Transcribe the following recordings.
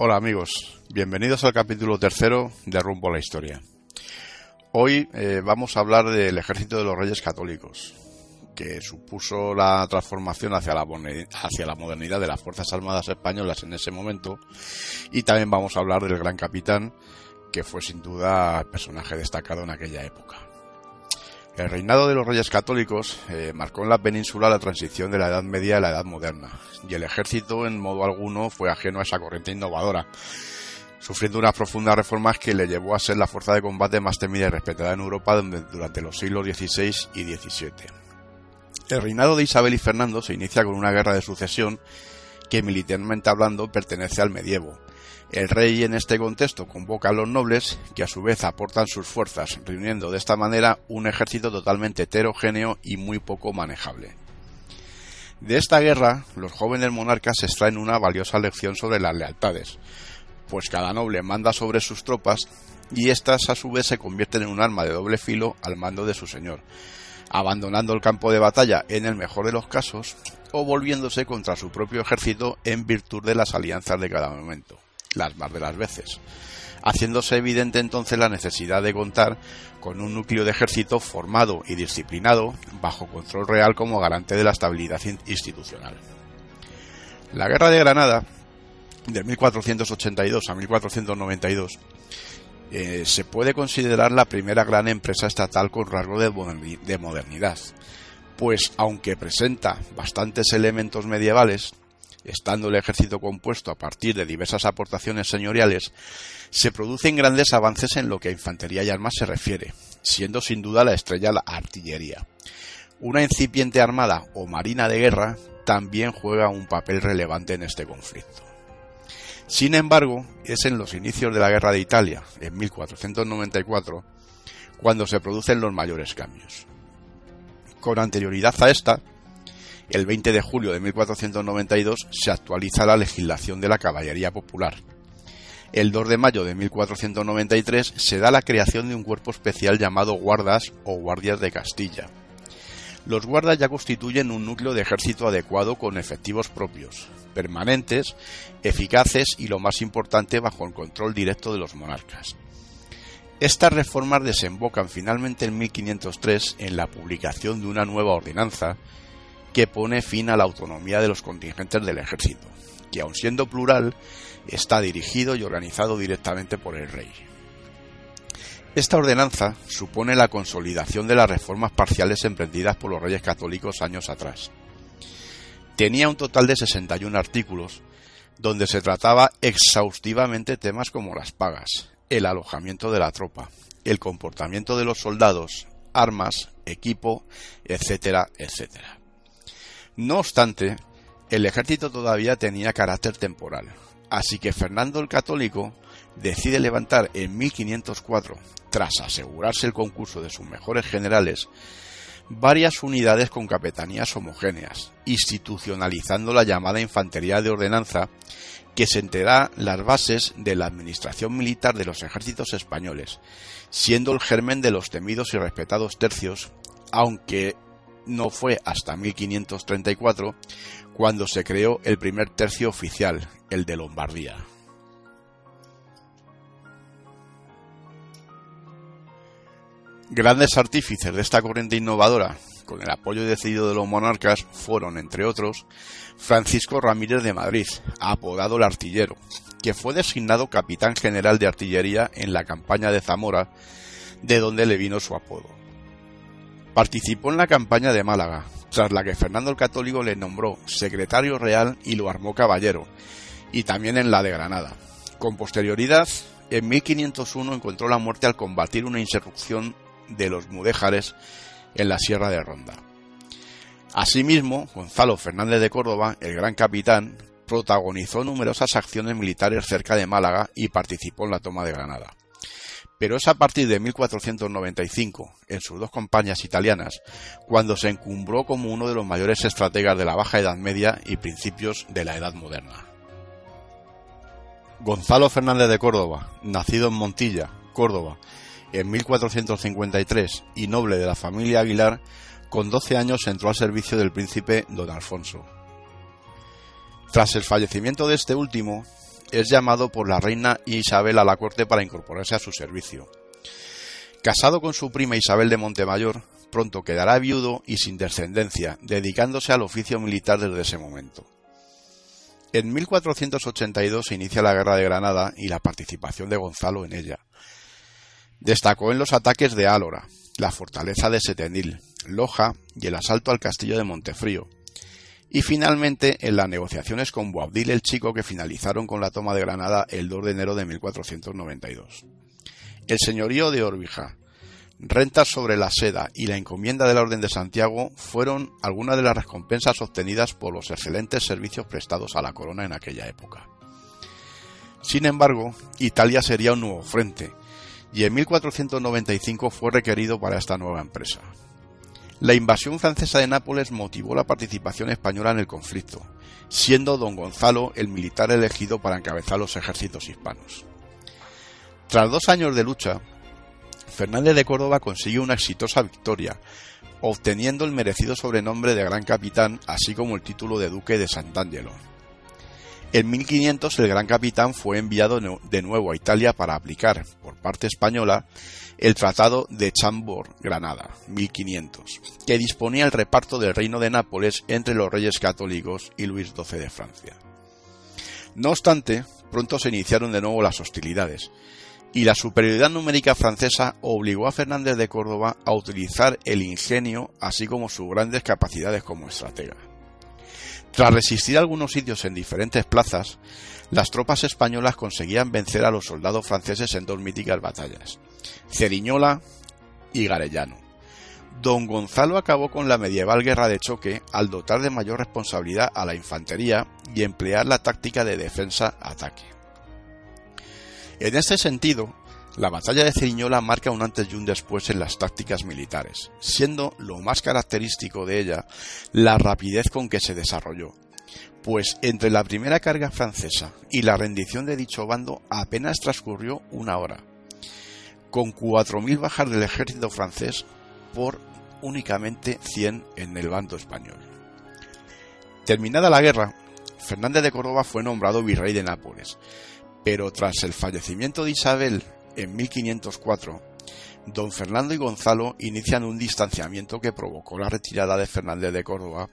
Hola amigos, bienvenidos al capítulo tercero de Rumbo a la Historia. Hoy eh, vamos a hablar del ejército de los reyes católicos, que supuso la transformación hacia la, hacia la modernidad de las Fuerzas Armadas Españolas en ese momento, y también vamos a hablar del gran capitán, que fue sin duda personaje destacado en aquella época. El reinado de los reyes católicos eh, marcó en la península la transición de la Edad Media a la Edad Moderna, y el ejército en modo alguno fue ajeno a esa corriente innovadora, sufriendo unas profundas reformas que le llevó a ser la fuerza de combate más temida y respetada en Europa durante los siglos XVI y XVII. El reinado de Isabel y Fernando se inicia con una guerra de sucesión que militarmente hablando pertenece al medievo, el rey en este contexto convoca a los nobles, que a su vez aportan sus fuerzas, reuniendo de esta manera un ejército totalmente heterogéneo y muy poco manejable. De esta guerra, los jóvenes monarcas extraen una valiosa lección sobre las lealtades, pues cada noble manda sobre sus tropas y éstas a su vez se convierten en un arma de doble filo al mando de su señor, abandonando el campo de batalla en el mejor de los casos o volviéndose contra su propio ejército en virtud de las alianzas de cada momento las más de las veces, haciéndose evidente entonces la necesidad de contar con un núcleo de ejército formado y disciplinado bajo control real como garante de la estabilidad institucional. La Guerra de Granada, de 1482 a 1492, eh, se puede considerar la primera gran empresa estatal con rasgo de modernidad, pues aunque presenta bastantes elementos medievales, estando el ejército compuesto a partir de diversas aportaciones señoriales, se producen grandes avances en lo que a infantería y armas se refiere, siendo sin duda la estrella la artillería. Una incipiente armada o marina de guerra también juega un papel relevante en este conflicto. Sin embargo, es en los inicios de la Guerra de Italia, en 1494, cuando se producen los mayores cambios. Con anterioridad a esta, el 20 de julio de 1492 se actualiza la legislación de la caballería popular. El 2 de mayo de 1493 se da la creación de un cuerpo especial llamado guardas o guardias de Castilla. Los guardas ya constituyen un núcleo de ejército adecuado con efectivos propios, permanentes, eficaces y lo más importante bajo el control directo de los monarcas. Estas reformas desembocan finalmente en 1503 en la publicación de una nueva ordenanza que pone fin a la autonomía de los contingentes del ejército, que aun siendo plural, está dirigido y organizado directamente por el rey. Esta ordenanza supone la consolidación de las reformas parciales emprendidas por los reyes católicos años atrás. Tenía un total de 61 artículos, donde se trataba exhaustivamente temas como las pagas, el alojamiento de la tropa, el comportamiento de los soldados, armas, equipo, etcétera, etcétera. No obstante, el ejército todavía tenía carácter temporal, así que Fernando el Católico decide levantar en 1504, tras asegurarse el concurso de sus mejores generales, varias unidades con capitanías homogéneas, institucionalizando la llamada infantería de ordenanza que sentará las bases de la administración militar de los ejércitos españoles, siendo el germen de los temidos y respetados tercios, aunque no fue hasta 1534 cuando se creó el primer tercio oficial, el de Lombardía. Grandes artífices de esta corriente innovadora, con el apoyo decidido de los monarcas, fueron, entre otros, Francisco Ramírez de Madrid, apodado el artillero, que fue designado capitán general de artillería en la campaña de Zamora, de donde le vino su apodo. Participó en la campaña de Málaga, tras la que Fernando el Católico le nombró secretario real y lo armó caballero, y también en la de Granada. Con posterioridad, en 1501 encontró la muerte al combatir una insurrección de los mudéjares en la Sierra de Ronda. Asimismo, Gonzalo Fernández de Córdoba, el gran capitán, protagonizó numerosas acciones militares cerca de Málaga y participó en la toma de Granada. Pero es a partir de 1495, en sus dos compañías italianas, cuando se encumbró como uno de los mayores estrategas de la Baja Edad Media y principios de la Edad Moderna. Gonzalo Fernández de Córdoba, nacido en Montilla, Córdoba, en 1453 y noble de la familia Aguilar, con 12 años entró al servicio del príncipe don Alfonso. Tras el fallecimiento de este último, es llamado por la reina Isabel a la corte para incorporarse a su servicio. Casado con su prima Isabel de Montemayor, pronto quedará viudo y sin descendencia, dedicándose al oficio militar desde ese momento. En 1482 se inicia la Guerra de Granada y la participación de Gonzalo en ella. Destacó en los ataques de Álora, la fortaleza de Setenil, Loja y el asalto al castillo de Montefrío, y finalmente en las negociaciones con Boabdil el Chico que finalizaron con la toma de Granada el 2 de enero de 1492. El señorío de Orbija, rentas sobre la seda y la encomienda de la Orden de Santiago fueron algunas de las recompensas obtenidas por los excelentes servicios prestados a la corona en aquella época. Sin embargo, Italia sería un nuevo frente, y en 1495 fue requerido para esta nueva empresa. La invasión francesa de Nápoles motivó la participación española en el conflicto, siendo don Gonzalo el militar elegido para encabezar los ejércitos hispanos. Tras dos años de lucha, Fernández de Córdoba consiguió una exitosa victoria, obteniendo el merecido sobrenombre de Gran Capitán, así como el título de Duque de Sant'Angelo. En 1500 el Gran Capitán fue enviado de nuevo a Italia para aplicar, por parte española, el Tratado de Chambord-Granada, 1500, que disponía el reparto del reino de Nápoles entre los reyes católicos y Luis XII de Francia. No obstante, pronto se iniciaron de nuevo las hostilidades, y la superioridad numérica francesa obligó a Fernández de Córdoba a utilizar el ingenio así como sus grandes capacidades como estratega. Tras resistir algunos sitios en diferentes plazas, las tropas españolas conseguían vencer a los soldados franceses en dos míticas batallas, Ceriñola y Garellano. Don Gonzalo acabó con la medieval guerra de choque al dotar de mayor responsabilidad a la infantería y emplear la táctica de defensa-ataque. En este sentido, la batalla de Ceriñola marca un antes y un después en las tácticas militares, siendo lo más característico de ella la rapidez con que se desarrolló, pues entre la primera carga francesa y la rendición de dicho bando apenas transcurrió una hora, con 4.000 bajas del ejército francés por únicamente 100 en el bando español. Terminada la guerra, Fernández de Córdoba fue nombrado virrey de Nápoles, pero tras el fallecimiento de Isabel en 1504, don Fernando y Gonzalo inician un distanciamiento que provocó la retirada de Fernández de Córdoba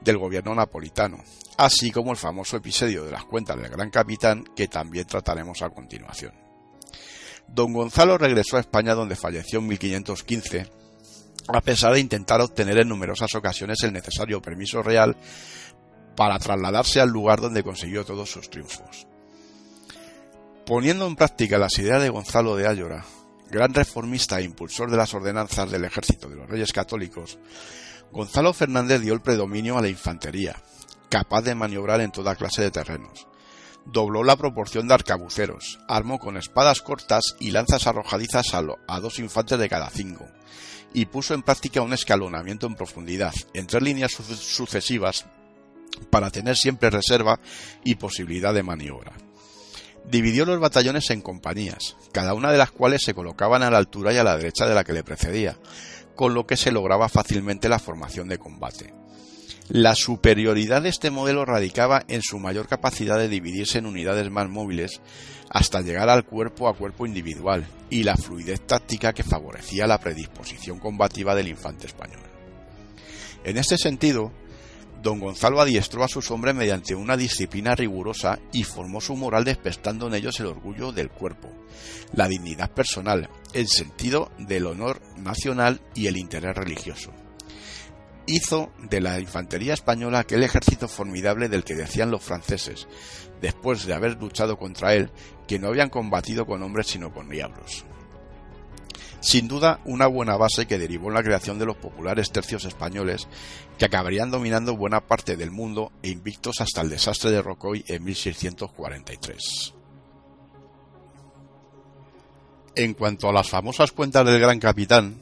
del gobierno napolitano, así como el famoso episodio de las cuentas del Gran Capitán que también trataremos a continuación. Don Gonzalo regresó a España donde falleció en 1515, a pesar de intentar obtener en numerosas ocasiones el necesario permiso real para trasladarse al lugar donde consiguió todos sus triunfos. Poniendo en práctica las ideas de Gonzalo de Ayora, gran reformista e impulsor de las ordenanzas del ejército de los reyes católicos, Gonzalo Fernández dio el predominio a la infantería, capaz de maniobrar en toda clase de terrenos. Dobló la proporción de arcabuceros, armó con espadas cortas y lanzas arrojadizas a, dos infantes de cada cinco, y puso en práctica un escalonamiento en profundidad, en tres líneas sucesivas, para tener siempre reserva y posibilidad de maniobra. Dividió los batallones en compañías, cada una de las cuales se colocaban a la altura y a la derecha de la que le precedía, con lo que se lograba fácilmente la formación de combate. La superioridad de este modelo radicaba en su mayor capacidad de dividirse en unidades más móviles hasta llegar al cuerpo a cuerpo individual y la fluidez táctica que favorecía la predisposición combativa del infante español. En este sentido, Don Gonzalo adiestró a sus hombres mediante una disciplina rigurosa y formó su moral despertando en ellos el orgullo del cuerpo, la dignidad personal, el sentido del honor nacional y el interés religioso. Hizo de la infantería española aquel ejército formidable del que decían los franceses, después de haber luchado contra él, que no habían combatido con hombres sino con diablos. Sin duda, una buena base que derivó en la creación de los populares tercios españoles, que acabarían dominando buena parte del mundo e invictos hasta el desastre de Rocoy en 1643. En cuanto a las famosas cuentas del gran capitán,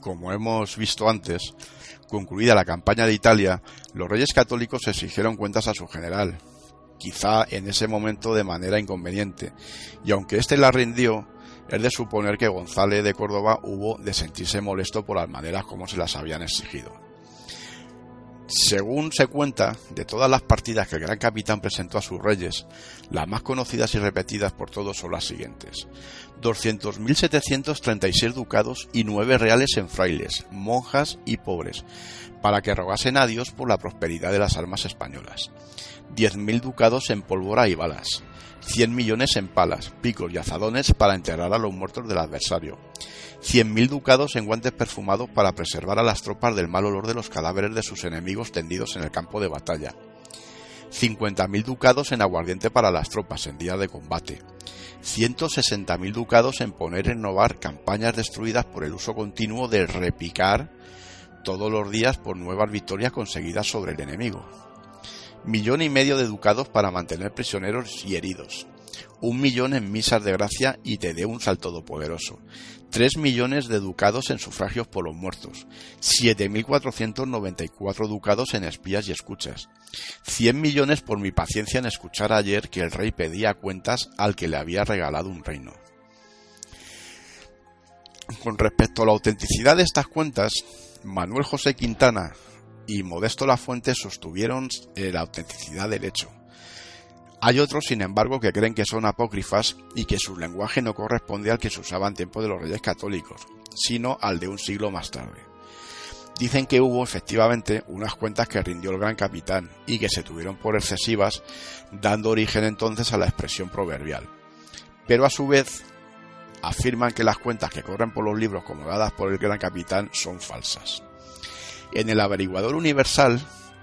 como hemos visto antes, concluida la campaña de Italia, los reyes católicos exigieron cuentas a su general, quizá en ese momento de manera inconveniente, y aunque éste la rindió, es de suponer que González de Córdoba hubo de sentirse molesto por las maneras como se las habían exigido. Según se cuenta, de todas las partidas que el gran capitán presentó a sus reyes, las más conocidas y repetidas por todos son las siguientes. 200.736 ducados y nueve reales en frailes, monjas y pobres, para que rogasen a Dios por la prosperidad de las armas españolas. 10.000 ducados en pólvora y balas, 100 millones en palas, picos y azadones para enterrar a los muertos del adversario, 100.000 ducados en guantes perfumados para preservar a las tropas del mal olor de los cadáveres de sus enemigos tendidos en el campo de batalla, 50.000 ducados en aguardiente para las tropas en día de combate, 160.000 ducados en poner y renovar campañas destruidas por el uso continuo de repicar todos los días por nuevas victorias conseguidas sobre el enemigo. Millón y medio de ducados para mantener prisioneros y heridos, un millón en misas de gracia y te un al Todopoderoso, tres millones de ducados en sufragios por los muertos, siete mil cuatrocientos noventa y cuatro ducados en espías y escuchas, cien millones por mi paciencia en escuchar ayer que el rey pedía cuentas al que le había regalado un reino. Con respecto a la autenticidad de estas cuentas, Manuel José Quintana, y Modesto La Fuente sostuvieron eh, la autenticidad del hecho. Hay otros, sin embargo, que creen que son apócrifas y que su lenguaje no corresponde al que se usaba en tiempo de los reyes católicos, sino al de un siglo más tarde. Dicen que hubo efectivamente unas cuentas que rindió el gran capitán y que se tuvieron por excesivas, dando origen entonces a la expresión proverbial. Pero a su vez afirman que las cuentas que corren por los libros como dadas por el gran capitán son falsas. En el averiguador universal,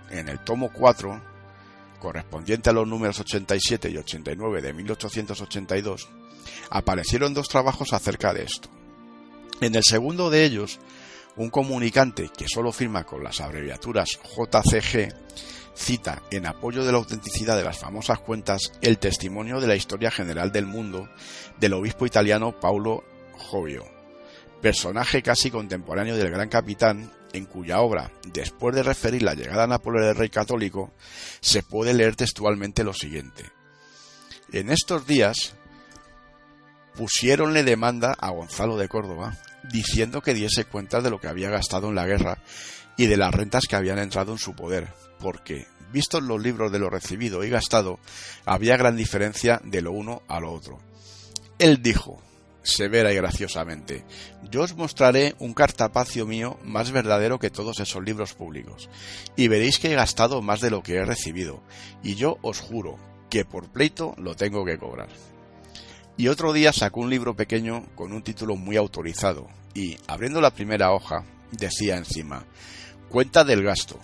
en el tomo 4, correspondiente a los números 87 y 89 de 1882, aparecieron dos trabajos acerca de esto. En el segundo de ellos, un comunicante que solo firma con las abreviaturas JCG cita en apoyo de la autenticidad de las famosas cuentas el testimonio de la historia general del mundo del obispo italiano Paulo Jovio, personaje casi contemporáneo del gran capitán en cuya obra, después de referir la llegada a Napoleón del Rey Católico, se puede leer textualmente lo siguiente. En estos días pusiéronle demanda a Gonzalo de Córdoba, diciendo que diese cuenta de lo que había gastado en la guerra y de las rentas que habían entrado en su poder, porque, vistos los libros de lo recibido y gastado, había gran diferencia de lo uno a lo otro. Él dijo, severa y graciosamente, yo os mostraré un cartapacio mío más verdadero que todos esos libros públicos, y veréis que he gastado más de lo que he recibido, y yo os juro que por pleito lo tengo que cobrar. Y otro día sacó un libro pequeño con un título muy autorizado, y, abriendo la primera hoja, decía encima, cuenta del gasto,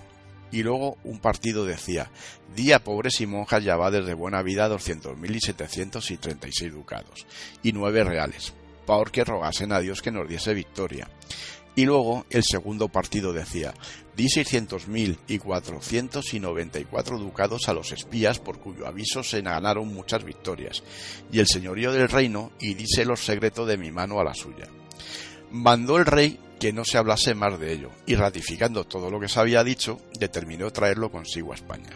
y luego un partido decía, día pobres y monjas ya va desde buena vida doscientos mil y setecientos y treinta y seis ducados, y nueve reales, porque rogasen a Dios que nos diese victoria. Y luego el segundo partido decía, di seiscientos mil y cuatrocientos y noventa y cuatro ducados a los espías por cuyo aviso se ganaron muchas victorias, y el señorío del reino, y dice los secretos de mi mano a la suya. Mandó el rey que no se hablase más de ello, y ratificando todo lo que se había dicho, determinó traerlo consigo a España.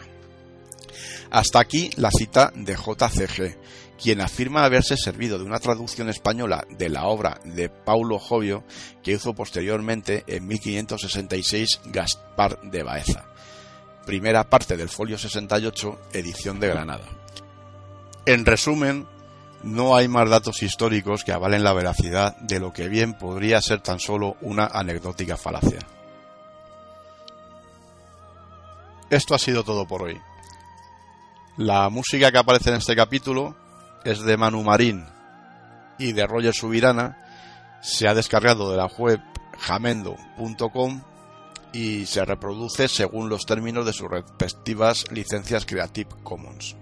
Hasta aquí la cita de JCG, quien afirma haberse servido de una traducción española de la obra de Paulo Jovio que hizo posteriormente en 1566 Gaspar de Baeza. Primera parte del folio 68, edición de Granada. En resumen, no hay más datos históricos que avalen la veracidad de lo que bien podría ser tan solo una anecdótica falacia. Esto ha sido todo por hoy. La música que aparece en este capítulo es de Manu Marín y de Roger Subirana. Se ha descargado de la web jamendo.com y se reproduce según los términos de sus respectivas licencias Creative Commons.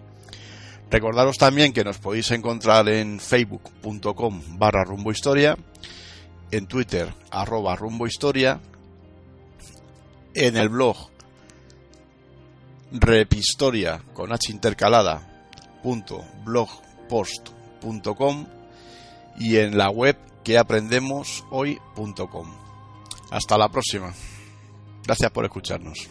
Recordaros también que nos podéis encontrar en facebook.com barra rumbohistoria, en twitter arroba rumbohistoria, en el blog repistoria con h intercalada punto blogpost.com y en la web queaprendemoshoy.com. Hasta la próxima. Gracias por escucharnos.